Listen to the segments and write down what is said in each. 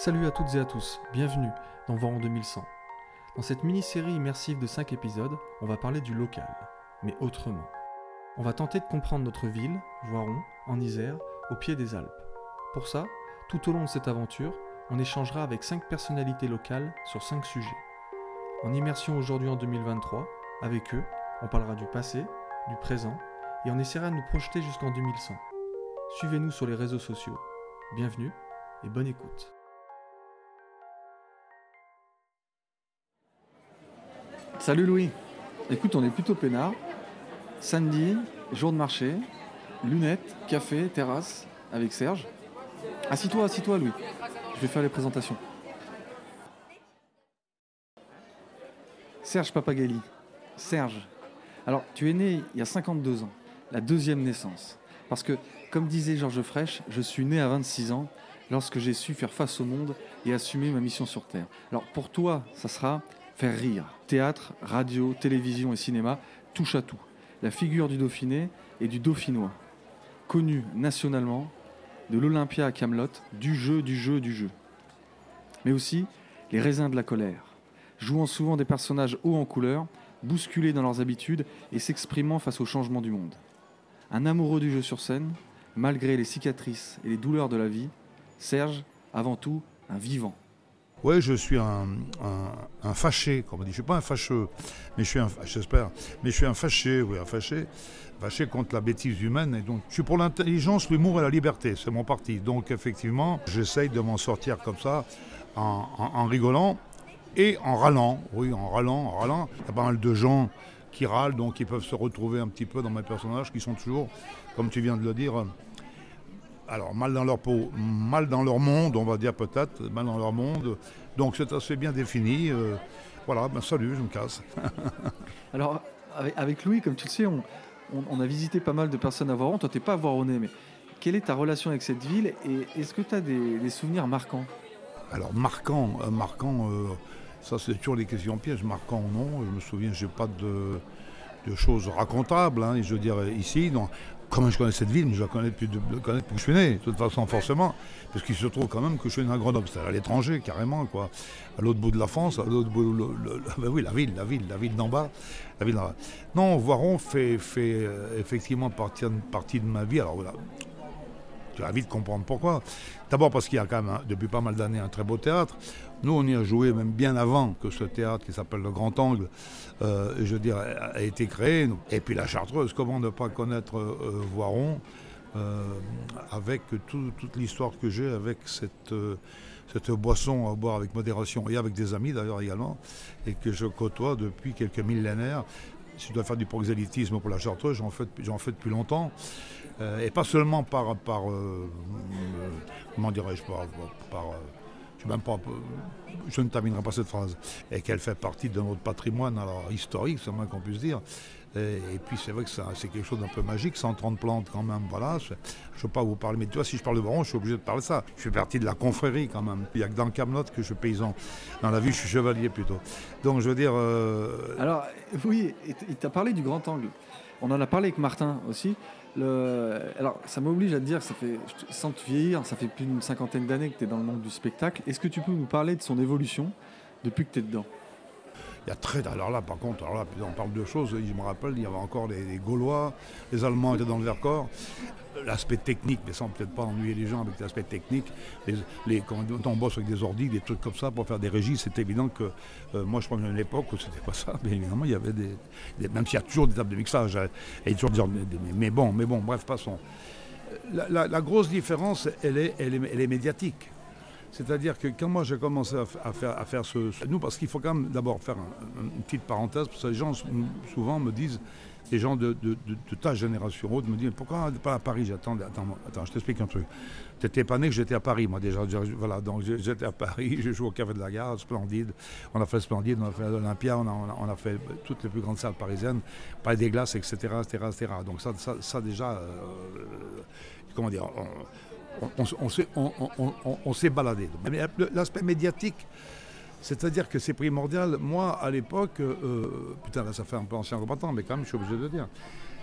Salut à toutes et à tous, bienvenue dans Voiron 2100. Dans cette mini-série immersive de 5 épisodes, on va parler du local, mais autrement. On va tenter de comprendre notre ville, Voiron, en Isère, au pied des Alpes. Pour ça, tout au long de cette aventure, on échangera avec 5 personnalités locales sur 5 sujets. En immersion aujourd'hui en 2023, avec eux, on parlera du passé, du présent, et on essaiera de nous projeter jusqu'en 2100. Suivez-nous sur les réseaux sociaux. Bienvenue et bonne écoute. Salut Louis. Écoute, on est plutôt peinard. Samedi, jour de marché, lunettes, café, terrasse avec Serge. Assis-toi, assis-toi Louis. Je vais faire les présentations. Serge Papagali. Serge. Alors, tu es né il y a 52 ans, la deuxième naissance. Parce que, comme disait Georges Frêche, je suis né à 26 ans lorsque j'ai su faire face au monde et assumer ma mission sur Terre. Alors, pour toi, ça sera faire rire. Théâtre, radio, télévision et cinéma, touche à tout. La figure du Dauphiné et du Dauphinois. Connu nationalement, de l'Olympia à Camelot, du jeu, du jeu, du jeu. Mais aussi les raisins de la colère, jouant souvent des personnages hauts en couleur, bousculés dans leurs habitudes et s'exprimant face au changement du monde. Un amoureux du jeu sur scène, malgré les cicatrices et les douleurs de la vie, Serge, avant tout, un vivant. Oui, je suis un, un, fâché, comme on dit. Je ne suis pas un fâcheux, mais je suis un, j'espère, mais je suis un fâché, oui, un fâché, fâché contre la bêtise humaine. Et donc, je suis pour l'intelligence, l'humour et la liberté. C'est mon parti. Donc, effectivement, j'essaye de m'en sortir comme ça, en, en, rigolant et en râlant. Oui, en râlant, en râlant. Il y a pas mal de gens qui râlent, donc ils peuvent se retrouver un petit peu dans mes personnages, qui sont toujours, comme tu viens de le dire, alors mal dans leur peau, mal dans leur monde, on va dire peut-être, mal dans leur monde. Donc c'est assez bien défini. Euh, voilà, ben salut, je me casse. alors avec, Louis, comme tu le sais, on, a visité pas mal de personnes à Voiron. Toi, tu n'es pas Voironné, mais quelle est ta relation avec cette ville et est-ce que tu as des, souvenirs marquants? Alors marquant, euh, marquant, euh, ça c'est toujours des questions pièges. Marquant ou non, je me souviens, j'ai pas de de choses racontables. Hein, je veux dire, ici, donc, comment je connais cette ville, mais je la connais depuis, de, connais depuis que je suis né, de toute façon, forcément, parce qu'il se trouve quand même que je suis né à Grenoble, c'est à l'étranger, carrément, quoi, à l'autre bout de la France, à l'autre bout, le, ben oui, la ville, la ville, la ville d'en bas, la ville d'en bas. Non, Voiron fait, fait euh, effectivement partie, partie de ma vie, alors voilà, tu vas vite comprendre pourquoi. D'abord parce qu'il y a quand même, hein, depuis pas mal d'années, un très beau théâtre. Nous, on y a joué même bien avant que ce théâtre qui s'appelle le Grand Angle, euh, je a été créé. Et puis la Chartreuse, comment ne pas connaître euh, euh, Voiron avec toute l'histoire que j'ai avec cette, cette boisson à boire avec modération et avec des amis d'ailleurs également, et que je côtoie depuis quelques millénaires. Si je dois faire du proxélytisme pour la Chartreuse, j'en fais, fais depuis longtemps. et pas seulement par, par comment dirais-je, par pas, je ne terminerai pas cette phrase, et qu'elle fait partie de notre patrimoine alors, historique, c'est moins qu'on puisse dire. Et, puis c'est vrai que c'est quelque chose d'un peu magique, 130 plantes quand même, voilà. Je ne veux pas vous parler, mais tu vois, si je parle de Baron, je suis obligé de parler de ça. Je fais partie de la confrérie quand même. Il n'y a que dans Camelot que je suis paysan. Dans la vie, je suis chevalier plutôt. Donc je veux dire... Euh, alors, oui, il t'a parlé du grand angle. On en a parlé avec Martin aussi. Alors, ça m'oblige à te dire, ça fait, sans te vieillir, ça fait plus d'une cinquantaine d'années que tu es dans le monde du spectacle. Est-ce que tu peux nous parler de son évolution depuis que tu es dedans? Il y a très. Alors là, par contre, alors là, on parle de choses. Je me rappelle, il y avait encore les, Gaulois, les Allemands étaient dans le Vercors. L'aspect technique, mais sans peut-être pas ennuyer les gens avec l'aspect technique. Les, quand on bosse avec des ordi, des trucs comme ça pour faire des régies, c'est évident que euh, moi, je prends une époque où c'était pas ça. Mais évidemment, il y avait des. même s'il y a toujours des tables de mixage, hein, et toujours mais, bon, mais bon, bref, passons. La, grosse différence, elle est, elle est médiatique. C'est-à-dire que quand moi j'ai commencé à, faire, à faire ce, Nous, parce qu'il faut quand même d'abord faire une petite parenthèse, parce que les gens souvent me disent, les gens de, ta génération haute me disent, pourquoi pas à Paris J'attends, attends, attends, je t'explique un truc. Tu n'étais pas né que j'étais à Paris, moi déjà. Voilà, donc j'étais à Paris, je joue au Café de la Gare, Splendide. On a fait Splendide, on a fait l'Olympia, on a, fait toutes les plus grandes salles parisiennes, Palais des Glaces, etc., etc., etc. Donc ça, ça, déjà, euh, comment dire, on, s'est baladé. L'aspect médiatique, C'est-à-dire que c'est primordial. Moi, à l'époque, euh, putain, là, ça fait un peu ancien combattant, mais quand même, je suis obligé de le dire.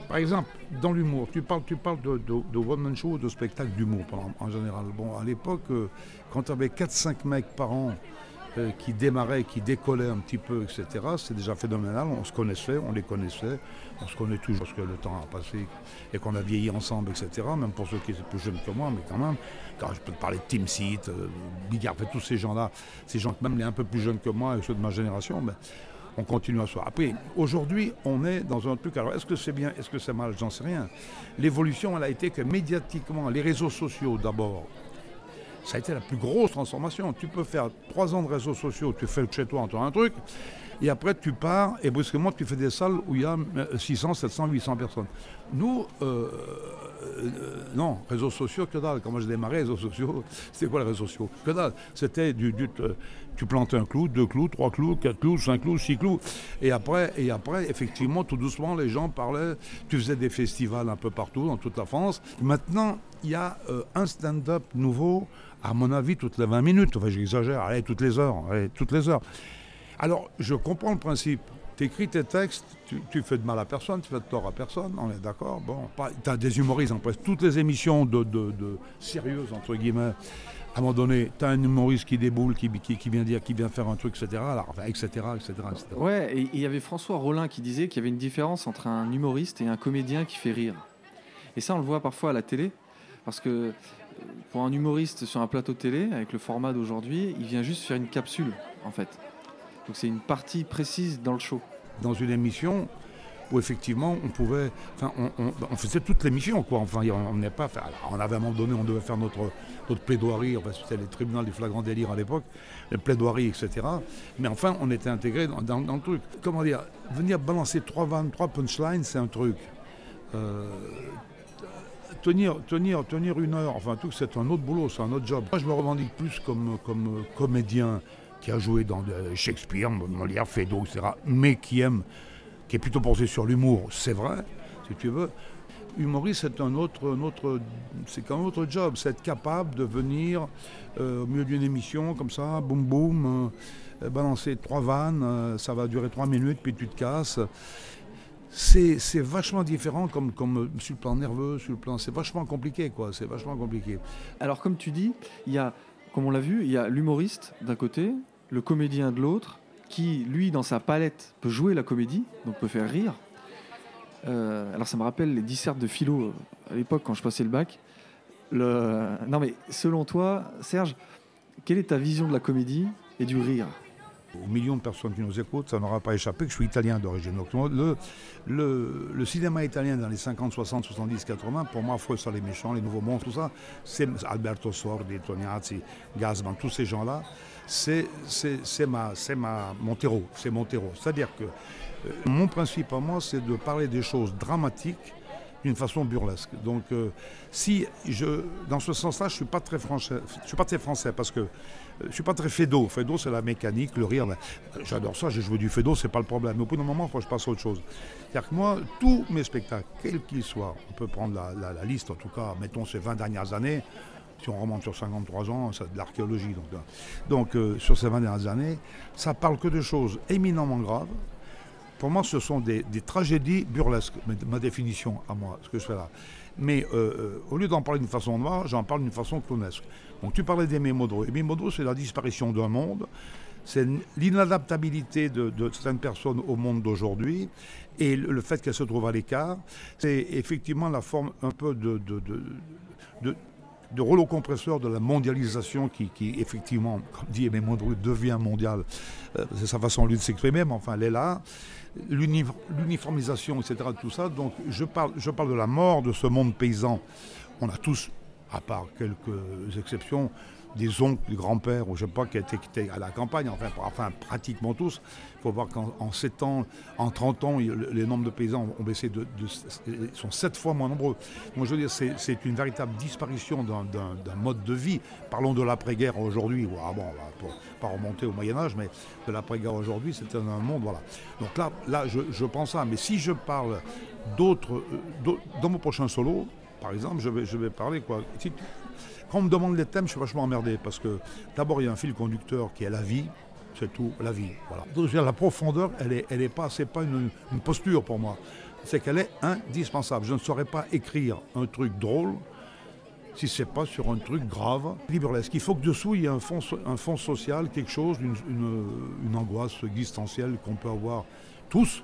Par exemple, dans l'humour, tu parles, tu parles de, one-man show de spectacle d'humour en, général. Bon, à l'époque, euh, quand tu avais 4-5 mecs par an euh, qui démarraient, qui décollaient un petit peu, etc., c'est déjà phénoménal. On se connaissait, on les connaissait, on se connaît toujours parce que le temps a passé et qu'on a vieilli ensemble, etc. Même pour ceux qui étaient plus jeunes que moi, mais quand même, quand je peux te parler de Tim Seat, euh, Bigard, tous ces gens-là, ces gens même les un peu plus jeunes que moi et ceux de ma génération, ben, on continue à se voir. Après, aujourd'hui, on est dans un truc. Alors, est-ce que c'est bien, est-ce que c'est mal? J'en sais rien. L'évolution, elle a été que médiatiquement, les réseaux sociaux d'abord, ça a été la plus grosse transformation. Tu peux faire trois ans de réseaux sociaux, tu fais chez toi, en un truc, et après tu pars et brusquement tu fais des salles où il y a 600, 700, 800 personnes. Nous, euh, euh, non, réseaux sociaux, que dalle. Quand moi j'ai démarré, réseaux sociaux, c'était quoi les réseaux sociaux? Que dalle. C'était du, euh, tu plantais un clou, deux clous, trois clous, quatre clous, cinq clous, six clous. Et après, et après, effectivement, tout doucement, les gens parlaient. Tu faisais des festivals un peu partout, dans toute la France. Maintenant, il y a un stand-up nouveau, à mon avis, toutes les 20 minutes. Enfin, j'exagère, allez, toutes les heures, allez, toutes les heures. Alors, je comprends le principe. Tu écris tes textes, tu, fais de mal à personne, tu fais de tort à personne, on est d'accord. Bon, tu as des humoristes en presque toutes les émissions de, sérieuses, entre guillemets. À un moment donné, tu as un humoriste qui déboule, qui, qui, vient dire, qui vient faire un truc, etc. Alors, etc., etc., etc. Ouais, et il y avait François Rollin qui disait qu'il y avait une différence entre un humoriste et un comédien qui fait rire. Et ça, on le voit parfois à la télé, parce que euh, pour un humoriste sur un plateau télé, avec le format d'aujourd'hui, il vient juste faire une capsule, en fait. Donc c'est une partie précise dans le show. Dans une émission où effectivement on pouvait, enfin on, faisait toute l'émission quoi. Enfin on n'est pas, on avait à un moment donné on devait faire notre notre plaidoirie, enfin, c'était les tribunaux du flagrant délire à l'époque, les plaidoiries etc. Mais enfin on était intégré dans, le truc. Comment dire, venir balancer trois vannes, trois punchlines, c'est un truc. Euh, tenir, tenir, tenir une heure, enfin tout, c'est un autre boulot, c'est un autre job. Moi je me revendique plus comme, comme comédien qui a joué dans Shakespeare, Molière, Feydeau, etc., mais qui aime, qui est plutôt posé sur l'humour, c'est vrai, si tu veux. Humoriste, c'est un autre, autre c'est un autre job, c'est être capable de venir euh, au milieu d'une émission comme ça, boum boum, euh, balancer trois vannes, euh, ça va durer trois minutes, puis tu te casses. C'est, vachement différent comme, comme sur le plan nerveux, sur le plan, c'est vachement compliqué quoi, c'est vachement compliqué. Alors comme tu dis, il y a, comme on l'a vu, il y a l'humoriste d'un côté, le comédien de l'autre, qui, lui, dans sa palette, peut jouer la comédie, donc peut faire rire. Euh, alors ça me rappelle les dissertes de philo euh, à l'époque quand je passais le bac. Non mais selon toi, Serge, quelle est ta vision de la comédie et du rire? Aux millions de personnes qui nous écoutent, ça n'aura pas échappé que je suis italien d'origine. le, le, le, cinéma italien dans les 50, 60, 70, 80, pour moi, ça les méchants, les nouveaux monstres, tout ça, c'est Alberto Sordi, Tognazzi, Gasman, tous ces gens-là c'est ma, ma, mon terreau. C'est mon terreau. C'est-à-dire que euh, mon principe à moi, c'est de parler des choses dramatiques d'une façon burlesque. Donc, euh, si je, dans ce sens-là, je suis pas très français. Je suis pas très français parce que euh, je suis pas très fédo. Fédo, c'est la mécanique, le rire. J'adore ça. J'ai joué du fédo, c'est pas le problème. Mais au bout d'un moment, faut je passe à autre chose. C'est-à-dire que moi, tous mes spectacles, quels qu'ils soient, on peut prendre la, liste, en tout cas, mettons ces 20 dernières années, si on remonte sur 53 ans, c'est de l'archéologie. Donc, euh, donc euh, sur ces 20 dernières années, ça parle que de choses éminemment graves. Ce sont des, tragédies burlesques, ma définition à moi, ce que je fais là. Mais euh, au lieu d'en parler d'une façon noire, j'en parle d'une façon clownesque. Donc tu parlais d'Aimé Modro. Aimé Modro, c'est la disparition d'un monde, c'est l'inadaptabilité de, certaines personnes au monde d'aujourd'hui et le, fait qu'elles se trouvent à l'écart. C'est effectivement la forme un peu de, de de rouleau compresseur de la mondialisation qui, effectivement, comme dit Aimé Mondru, devient mondiale. Euh, c'est sa façon lui de s'exprimer, mais enfin, elle est là. L'uniformisation, etc., tout ça. Donc, je parle, je parle de la mort de ce monde paysan. On a tous, à part quelques exceptions, des oncles, des grands-pères, ou je ne sais pas, qui étaient, à la campagne, enfin, enfin pratiquement tous. Il faut voir qu'en 7 ans, en 30 ans, les nombres de paysans ont baissé de, sont 7 fois moins nombreux. Donc je veux dire, c'est une véritable disparition d'un mode de vie. Parlons de l'après-guerre aujourd'hui, ah bon, pas remonter au Moyen-Âge, mais de l'après-guerre aujourd'hui, c'est un monde, voilà. Donc là, là je, je pense ça. Mais si je parle d'autres, euh, dans mon prochain solo, par exemple, je vais, je vais parler quoi. Quand on me demande les thèmes, je suis vachement emmerdé parce que d'abord, il y a un fil conducteur qui est la vie. c'est tout, la vie. Voilà. la profondeur, elle n'est elle est pas, pas une, posture pour moi. C'est qu'elle est indispensable. Je ne saurais pas écrire un truc drôle si c'est pas sur un truc grave. Il faut que dessous, il y ait un fond, un fond social, quelque chose, une, angoisse existentielle qu'on peut avoir tous.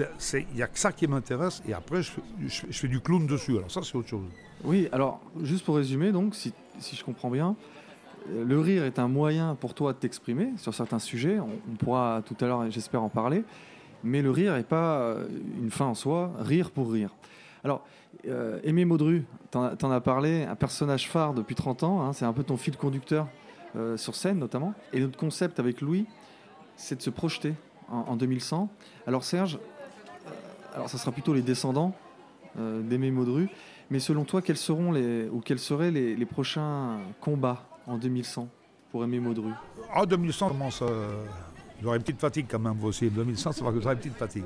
Il n'y a que ça qui m'intéresse et après, je, fais du clown dessus. Alors ça, c'est autre chose. Oui, alors, juste pour résumer, donc, si, je comprends bien, euh, le rire est un moyen pour toi de t'exprimer sur certains sujets. On, pourra tout à l'heure, j'espère, en parler. Mais le rire n'est pas euh, une fin en soi, rire pour rire. Alors, euh, Aimé Maudru, t'en en as parlé, un personnage phare depuis 30 ans, hein, c'est un peu ton fil conducteur sur scène notamment. Et notre concept avec Louis, c'est de se projeter en, 2100. Alors Serge, alors ça sera plutôt les descendants d'Aimé Maudru, mais selon toi, quels seront les, ou quels seraient les prochains combats en 2100 pour aimer Maudru? En 2100, commence. J'aurai une petite fatigue quand même aussi. 2100, ça va que j'aurai une petite fatigue.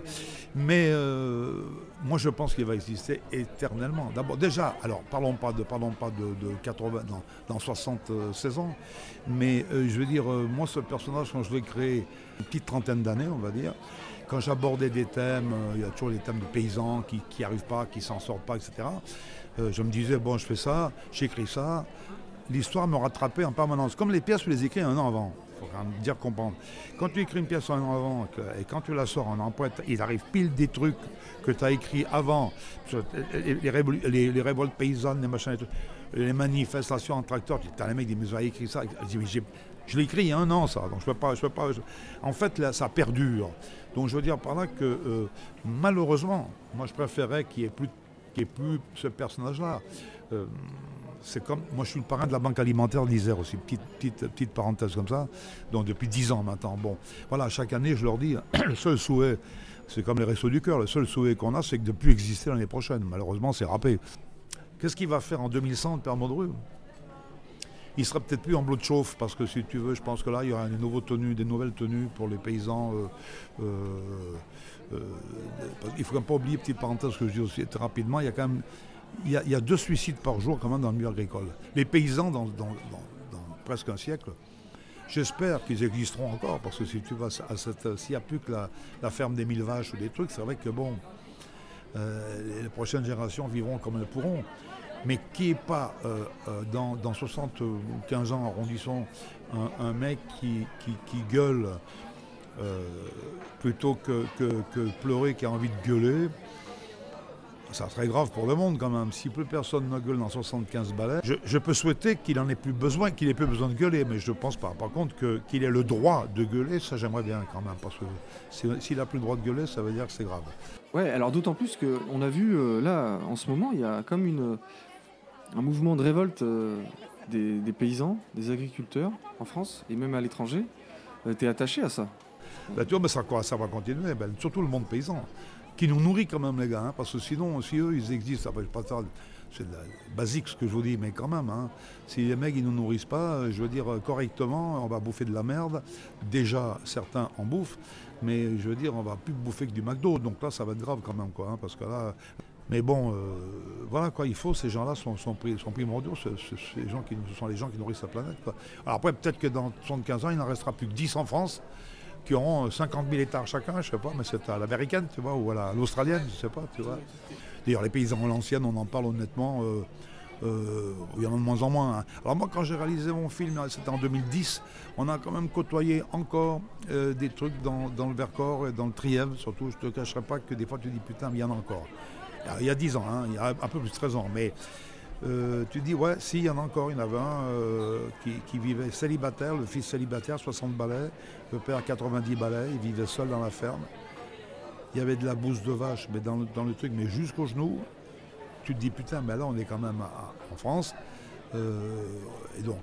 Mais euh, moi, je pense qu'il va exister éternellement. D'abord, déjà, alors parlons pas de, parlons pas de, 80, dans, 76 ans. Mais euh, je veux dire, euh, moi, ce personnage, quand je l'ai créé, une petite trentaine d'années, on va dire, quand j'abordais des thèmes, il y a toujours les thèmes de paysans qui n'y arrivent pas, qui s'en sortent pas, etc. je me disais, bon, je fais ça, j'écris ça, l'histoire me rattrapait en permanence. Comme les pièces, je les écris un an avant. Il faut quand même dire comprendre. Quand tu écris une pièce un an avant et quand tu la sors en empreinte, il arrive pile des trucs que tu as écrits avant. Les, révoltes paysannes, les machins, manifestations en tracteur. Tu as les mecs qui mais j'ai écrit ça. L'ai écrit il y a un an, ça. Donc je peux pas. Je peux pas En fait, ça perdure. Donc je veux dire par là que euh, malheureusement, moi je préférais qu'il n'y ait, ait, plus ce personnage-là. Euh, c'est comme. Moi, je suis le parrain de la Banque alimentaire d'Isère aussi, petite, parenthèse comme ça. Donc, depuis 10 ans maintenant. Bon, voilà, chaque année, je leur dis, le seul souhait, c'est comme les restos du cœur, le seul souhait qu'on a, c'est que de plus exister l'année prochaine. Malheureusement, c'est râpé. Qu'est-ce qu'il va faire en 2100, le Père Mondru il sera peut-être plus en bleu de chauffe parce que si tu veux, je pense que là, il y aura des, nouveaux tenues, des nouvelles tenues pour les paysans. Euh, euh, euh, il ne faut quand même pas oublier, petite parenthèse que je dis aussi très rapidement, il y a quand même il y, a, deux suicides par jour quand même dans le milieu agricole. Les paysans dans, presque un siècle, j'espère qu'ils existeront encore, parce que si tu vas à cette, s'il n'y a plus que la, ferme des mille vaches ou des trucs, c'est vrai que bon, les prochaines générations vivront comme elles pourront. Mais qui n'est pas euh, euh, dans, dans 75 ans, arrondissons, un, mec qui, gueule plutôt que, que pleurer, qui a envie de gueuler, ça serait grave pour le monde quand même. Si plus personne ne gueule dans 75 balais, je, peux souhaiter qu'il en ait plus besoin, qu'il ait plus besoin de gueuler, mais je ne pense pas. Par contre, qu'il ait le droit de gueuler, ça j'aimerais bien quand même, parce que s'il n'a plus le droit de gueuler, ça veut dire que c'est grave. Ouais, alors d'autant plus qu'on a vu euh, là, en ce moment, il y a comme une, un mouvement de révolte euh, des, paysans, des agriculteurs en France et même à l'étranger. Euh, tu es attaché à ça? Bah, vois, ça, ça va continuer, ben, surtout le monde paysan qui nous nourrit quand même, les gars, hein, parce que sinon, si eux, ils existent, c'est basique ce que je vous dis, mais quand même, hein, si les mecs, ils ne nous nourrissent pas, euh, je veux dire, correctement, on va bouffer de la merde. Déjà, certains en bouffent, mais je veux dire, on va plus bouffer que du McDo, donc là, ça va être grave quand même, quoi, hein, parce que là... Mais bon, euh, voilà quoi, il faut, ces gens-là sont, sont, sont primordiaux, ces gens qui, ce sont les gens qui nourrissent la planète. Alors après, peut-être que dans 75 ans, il n'en restera plus que 10 en France, qui auront 50 000 hectares chacun, je sais pas, mais c'est à l'américaine, tu vois, ou à l'australienne, je sais pas, tu vois. D'ailleurs, les paysans à l'ancienne, on en parle honnêtement, euh, euh, il y en a de moins en moins. Hein. Alors moi, quand j'ai réalisé mon film, c'était en 2010, on a quand même côtoyé encore euh, des trucs dans, le Vercors et dans le Trièvre, surtout, je te cacherai pas que des fois tu dis, putain, mais il y en a encore. Il y a 10 ans, hein, un peu plus de 13 ans, mais euh, tu dis, ouais, si, il y en a encore. Il y en avait un euh, qui, vivait célibataire, le fils célibataire, 60 balais, le père 90 balais, il vivait seul dans la ferme. Il y avait de la bouse de vache, mais dans le, truc, mais jusqu'au genou. Tu te dis, putain, mais là, on est quand même en France. Euh, et donc,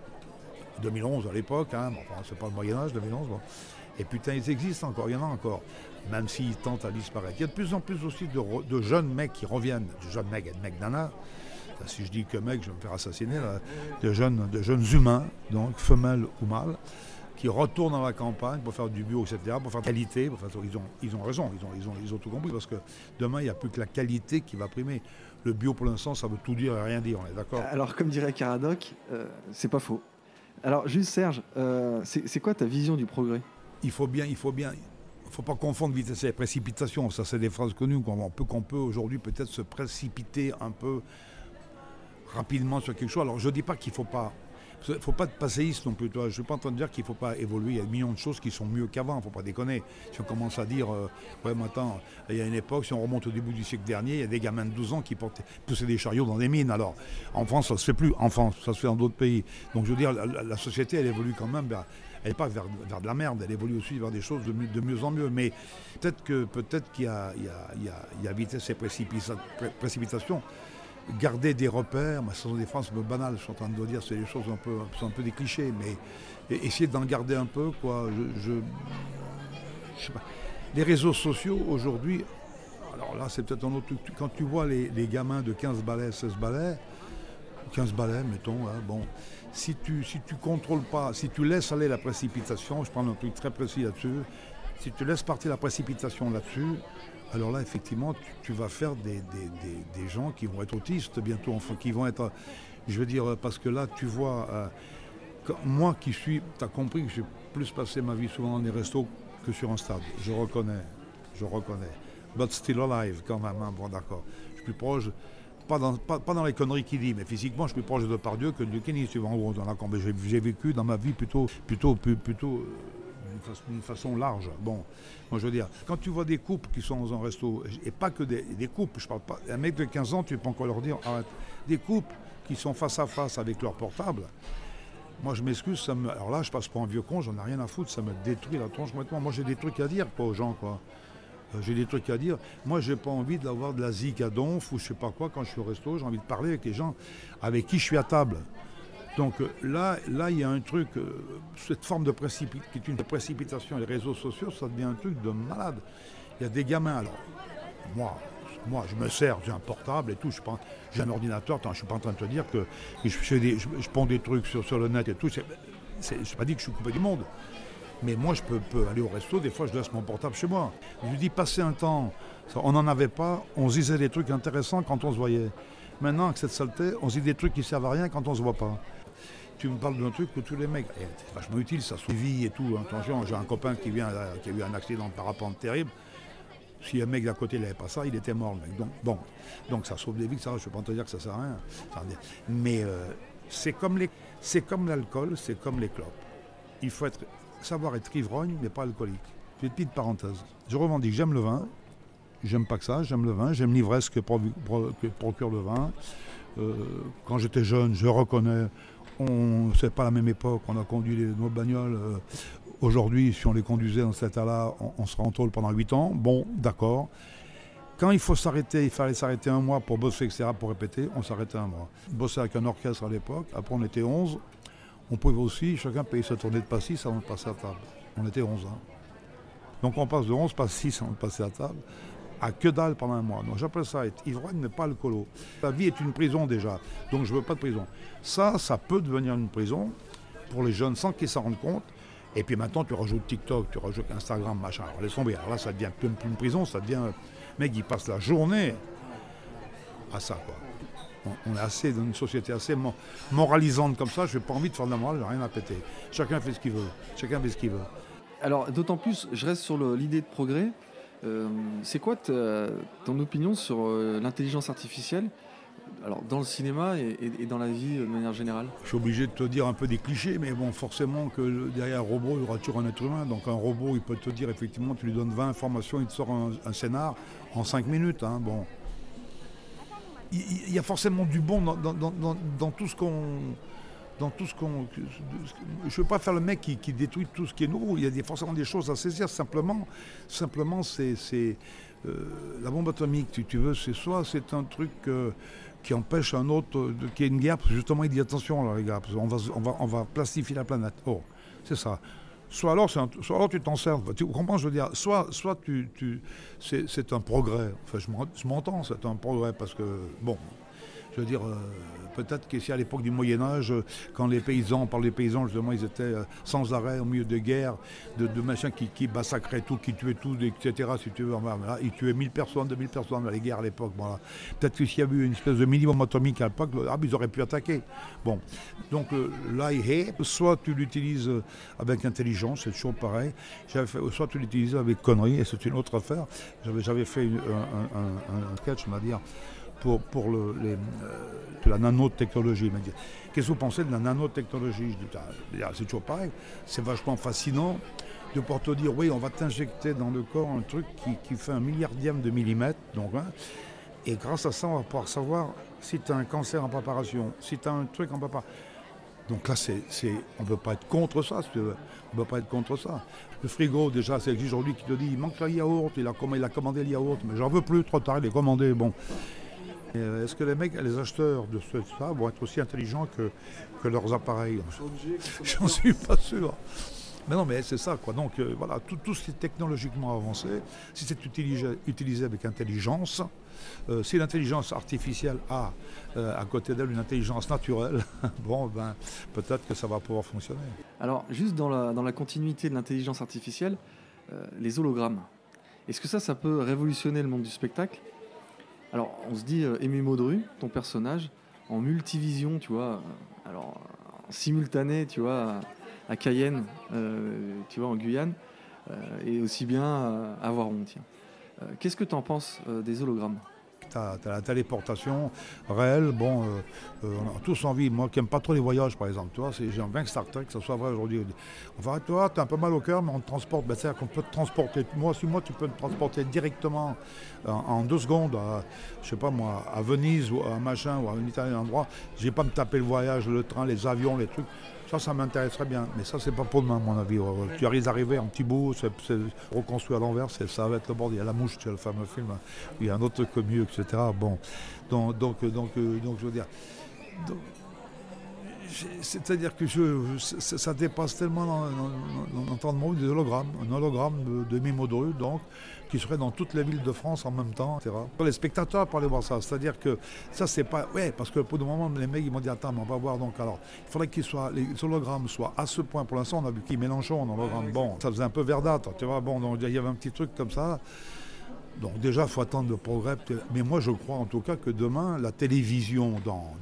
2011 à l'époque, hein, enfin, c'est pas le Moyen-Âge, 2011. Et putain, ils existent encore, il y en a encore, même s'ils tentent à disparaître. Il y a de plus en plus aussi de, jeunes mecs qui reviennent, de jeunes mecs et de mecs nana, si je dis que mec, je vais me faire assassiner, de, jeunes, de jeunes humains, donc femelles ou mâles, qui retournent dans la campagne pour faire du bio, etc., pour faire de qualité. ils, ont, ils ont raison, ils ont, ils, ont, ils ont tout compris, parce que demain, il n'y a plus que la qualité qui va primer. Le bio, pour l'instant, ça veut tout dire et rien dire, on est d'accord? Alors, comme dirait Caradoc, euh, c'est pas faux. Alors, juste Serge, euh, c'est quoi ta vision du progrès? Il faut bien, il faut bien, faut pas confondre vitesse et précipitation. Ça, c'est des phrases connues qu'on peut, qu'on peut aujourd'hui peut-être se précipiter un peu rapidement sur quelque chose. Alors, je ne dis pas qu'il faut pas il ne faut pas être passéiste non plus. Je ne suis pas en train de dire qu'il ne faut pas évoluer. Il y a des millions de choses qui sont mieux qu'avant, il ne faut pas déconner. Si on commence à dire, euh, ouais, maintenant, il y a une époque, si on remonte au début du siècle dernier, il y a des gamins de 12 ans qui portaient, poussaient des chariots dans des mines. Alors, en France, ça ne se fait plus. En France, ça se fait dans d'autres pays. Donc, je veux dire, la, société, elle évolue quand même elle n'est pas vers, de la merde, elle évolue aussi vers des choses de, mieux en mieux. Mais peut-être qu'il peut qu'il y, y, a, vitesse et précipitation garder des repères, ce sont des phrases un peu banales, je suis en train de dire, c'est des choses un peu, sont un peu des clichés, mais essayer d'en garder un peu, quoi. Je, sais pas. Les réseaux sociaux aujourd'hui, alors là c'est peut-être un autre quand tu vois les, gamins de 15 balais, 16 balais, 15 balais mettons, hein, bon, si tu si tu contrôles pas, si tu laisses aller la précipitation, je prends un truc très précis là-dessus, si tu laisses partir la précipitation là-dessus, alors là, effectivement, tu, vas faire des, gens qui vont être autistes bientôt, enfin, qui vont être. Je veux dire, parce que là, tu vois, euh, moi qui suis, tu as compris que j'ai plus passé ma vie souvent dans des restos que sur un stade. Je reconnais, je reconnais. But still alive, quand même, hein, bon, d'accord. Je suis plus proche, pas dans, pas, dans les conneries qu'il dit, mais physiquement, je suis plus proche de Pardieu que de Kenny, tu vois, en gros, J'ai vécu dans ma vie plutôt, plutôt, plutôt euh, d'une façon, large. Bon, moi je veux dire, quand tu vois des couples qui sont dans un resto, et pas que des, couples, je parle pas, un mec de 15 ans, tu peux encore leur dire, arrête, des couples qui sont face à face avec leur portable, moi je m'excuse, alors là je passe pour un vieux con, j'en ai rien à foutre, ça me détruit la tronche complètement. Moi j'ai des trucs à dire aux gens, quoi. Euh, j'ai des trucs à dire. Moi, j'ai pas envie d'avoir de la zik à donf ou je sais pas quoi quand je suis au resto. J'ai envie de parler avec les gens avec qui je suis à table. Donc euh, là, là, il y a un truc, euh, cette forme de précipitation, précipitation, les réseaux sociaux, ça devient un truc de malade. Il y a des gamins, alors, moi, moi, je me sers, j'ai un portable et tout, j'ai un ordinateur, je ne suis pas en train de te dire que je, je, des, trucs sur, le net et tout, je n'ai pas dit que je suis coupé du monde. Mais moi, je peux, peux, aller au resto, des fois, je laisse mon portable chez moi. Je lui dis, passer un temps, on n'en avait pas, on se disait des trucs intéressants quand on se voyait. Maintenant, avec cette saleté, on se dit des trucs qui servent à rien quand on ne se voit pas tu me parles d'un truc où tous les mecs, c'est vachement utile, ça sauve vie et tout. Hein. Attention, j'ai un copain qui, vient, euh, qui a eu un accident de parapente terrible. Si un mec d'à côté n'avait pas ça, il était mort, le mec. Donc, bon, donc ça sauve des vies, ça, je ne peux pas te dire que ça sert à rien. Mais euh, c'est comme l'alcool, c'est comme les clopes. Il faut être, savoir être ivrogne, mais pas alcoolique. Petite parenthèse. Je revendique, j'aime le vin. J'aime pas que ça, j'aime le vin. J'aime l'ivresse que, procure le vin. Euh, quand j'étais jeune, je reconnais on, c'est pas la même époque, on a conduit les, nos bagnoles. Euh, aujourd'hui, si on les conduisait dans cet état-là, on, serait en tôle pendant 8 ans. Bon, d'accord. Quand il faut s'arrêter, il fallait s'arrêter un mois pour bosser, etc., pour répéter, on s'arrêtait un mois. Bosser avec un orchestre à l'époque, après on était 11. On pouvait aussi, chacun payer sa tournée de passis avant de passer à table. On était 11 ans. Hein. Donc on passe de 11 passis avant de passer à table à que dalle pendant un mois. Donc j'appelle ça être ivrogne, mais pas alcoolo. La vie est une prison déjà, donc je veux pas de prison. Ça, ça peut devenir une prison pour les jeunes sans qu'ils s'en rendent compte. Et puis maintenant, tu rajoutes TikTok, tu rajoutes Instagram, machin. Alors laisse tomber. Alors là, ça devient plus une prison, ça devient. Mec, il passe la journée à ça, quoi. On, est assez dans une société assez moralisante comme ça. Je n'ai pas envie de faire de la morale, j'ai rien à péter. Chacun fait ce qu'il veut. Chacun fait ce qu'il veut. Alors, d'autant plus, je reste sur l'idée de progrès. Euh, c'est quoi ton opinion sur euh, l'intelligence artificielle alors, dans le cinéma et, dans la vie de manière générale? Je suis obligé de te dire un peu des clichés, mais bon, forcément que derrière un robot, il y aura toujours un être humain. Donc un robot, il peut te dire effectivement, tu lui donnes 20 informations, il te sort un, scénar en 5 minutes. Hein, bon. Il, y a forcément du bon dans tout ce qu'on dans tout ce qu'on. Je ne veux pas faire le mec qui, détruit tout ce qui est nouveau. Il y a forcément des choses à saisir. Simplement, simplement c'est. Euh, la bombe atomique, tu veux, c'est soit c'est un truc euh, qui empêche un autre, qui est une guerre, parce que justement il dit attention là les gars, on va, on va, on va plastifier la planète. Oh, c'est ça. Soit alors, soit alors tu t'en sers. Tu comprends, je veux dire, soit, soit tu, tu c'est un progrès. Enfin, je m'entends, c'est un progrès parce que, bon, Je veux dire, euh, peut-être qu'ici à l'époque du Moyen Âge, quand les paysans, par les paysans justement, ils étaient euh, sans arrêt au milieu de guerres, de, machins qui, massacraient tout, qui tuaient tout, etc. Si tu veux, ils tuaient 1000 personnes, 2000 personnes dans les guerres à l'époque. Voilà. Peut-être que s'il y avait eu une espèce de minimum atomique à l'époque, ah, ils auraient pu attaquer. Bon, donc euh, l'IE, soit tu l'utilises avec intelligence, c'est toujours pareil, soit tu l'utilises avec conneries, et c'est une autre affaire. J'avais, fait un, un- on va dire, pour, euh, la nanotechnologie. Qu'est-ce que vous pensez de la nanotechnologie? Je dis, Ah, c'est toujours pareil, c'est vachement fascinant de pouvoir te dire, oui, on va t'injecter dans le corps un truc qui, fait un milliardième de millimètre, donc, hein, et grâce à ça, on va pouvoir savoir si tu as un cancer en préparation, si tu as un truc en préparation. Donc là, c'est, on ne peut pas être contre ça, si. On peut pas être contre ça. Le frigo, déjà, c'est existe aujourd'hui qui te dit il manque le yaourt, il a, comm- il a commandé le yaourt, mais j'en veux plus, trop tard, il est commandé. Bon. Euh, Est-ce que les mecs, les acheteurs de ce, ça vont être aussi intelligents que, leurs appareils? J'en suis pas sûr. Mais non, mais c'est ça, quoi. Donc, euh, voilà, tout, ce qui est technologiquement avancé, si c'est utilisé, avec intelligence, euh, si l'intelligence artificielle a à côté d'elle une intelligence naturelle, bon, ben, peut-être que ça va pouvoir fonctionner. Alors, juste dans la, dans la continuité de l'intelligence artificielle, les hologrammes. Est-ce que ça, ça peut révolutionner le monde du spectacle? Alors, on se dit, euh, Aimé Maudru, ton personnage, en multivision, tu vois, euh, alors, en simultané, tu vois, à, Cayenne, euh, tu vois, en Guyane, et aussi bien à, Voiron, tiens. Qu'est-ce que tu en penses des hologrammes? Tu as, la téléportation réelle. Bon, euh, euh, on a tous envie. Moi qui n'aime pas trop les voyages, par exemple, c'est- j'aime bien que Star Trek, que ça soit vrai aujourd'hui. Enfin, tu vois, tu as un peu mal au cœur, mais on te transporte. Ben, C'est-à-dire qu'on peut te transporter. Moi, si moi, tu peux me transporter directement en, en deux secondes, à, je sais pas moi, à Venise ou à un machin ou à un italien endroit. Je vais pas me taper le voyage, le train, les avions, les trucs. Ça, ça m'intéresserait bien. Mais ça, c'est pas pour demain, à mon avis. Tu arrives d'arriver en petit bout, c'est reconstruit à l'envers, ça va être le bordel. Il y a la mouche, c'est le fameux film. Il y a un autre truc mieux, etc. Bon, donc, donc, donc, euh, donc, je veux dire. C'est-à-dire que je, ça, ça dépasse tellement dans, mots des hologrammes. Un hologramme de, de Mimo Dru, donc, qui serait dans toutes les villes de France en même temps, etc. Les spectateurs pour aller voir ça. C'est-à-dire que ça, c'est pas. Ouais, parce que pour le moment, les mecs, ils m'ont dit Attends, mais on va voir donc. Alors, il faudrait qu'ils soient. Les hologrammes soient à ce point. Pour l'instant, on a vu qui Mélenchon en hologramme. Bon, ça faisait un peu verdâtre, tu vois. Bon, donc, il y avait un petit truc comme ça. Donc déjà, il faut attendre le progrès. Mais moi, je crois en tout cas que demain, la télévision, dans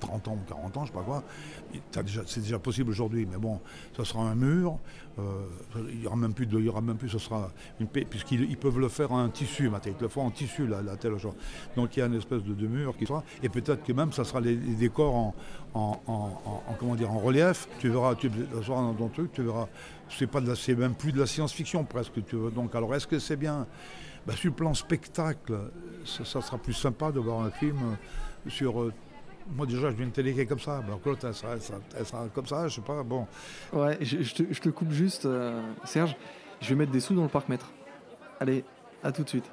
30 ans ou 40 ans, je sais pas quoi, c'est déjà possible aujourd'hui. Mais bon, ça sera un mur. euh, il y aura même plus de, il y aura même plus, ce sera une puisqu'ils ils peuvent le faire en tissu, maintenant, ils le font en tissu, la, la telle chose. Donc il y a une espèce de, mur qui sera, et peut-être que même ça sera les, décors en, en, en- en- en- comment dire, en relief. Tu verras, tu sera dans ton truc, tu verras. C'est même plus de la science-fiction presque. Donc alors est-ce que c'est bien? Bah, sur le plan spectacle, ça, sera plus sympa de voir un film euh, sur. Moi déjà, je viens de télé comme ça. Alors que l'autre, elle sera, comme ça, je sais pas. Bon, Ouais, je, je te, je te coupe juste, euh, Serge. Je vais mettre des sous dans le parc-mètre. Allez, à tout de suite.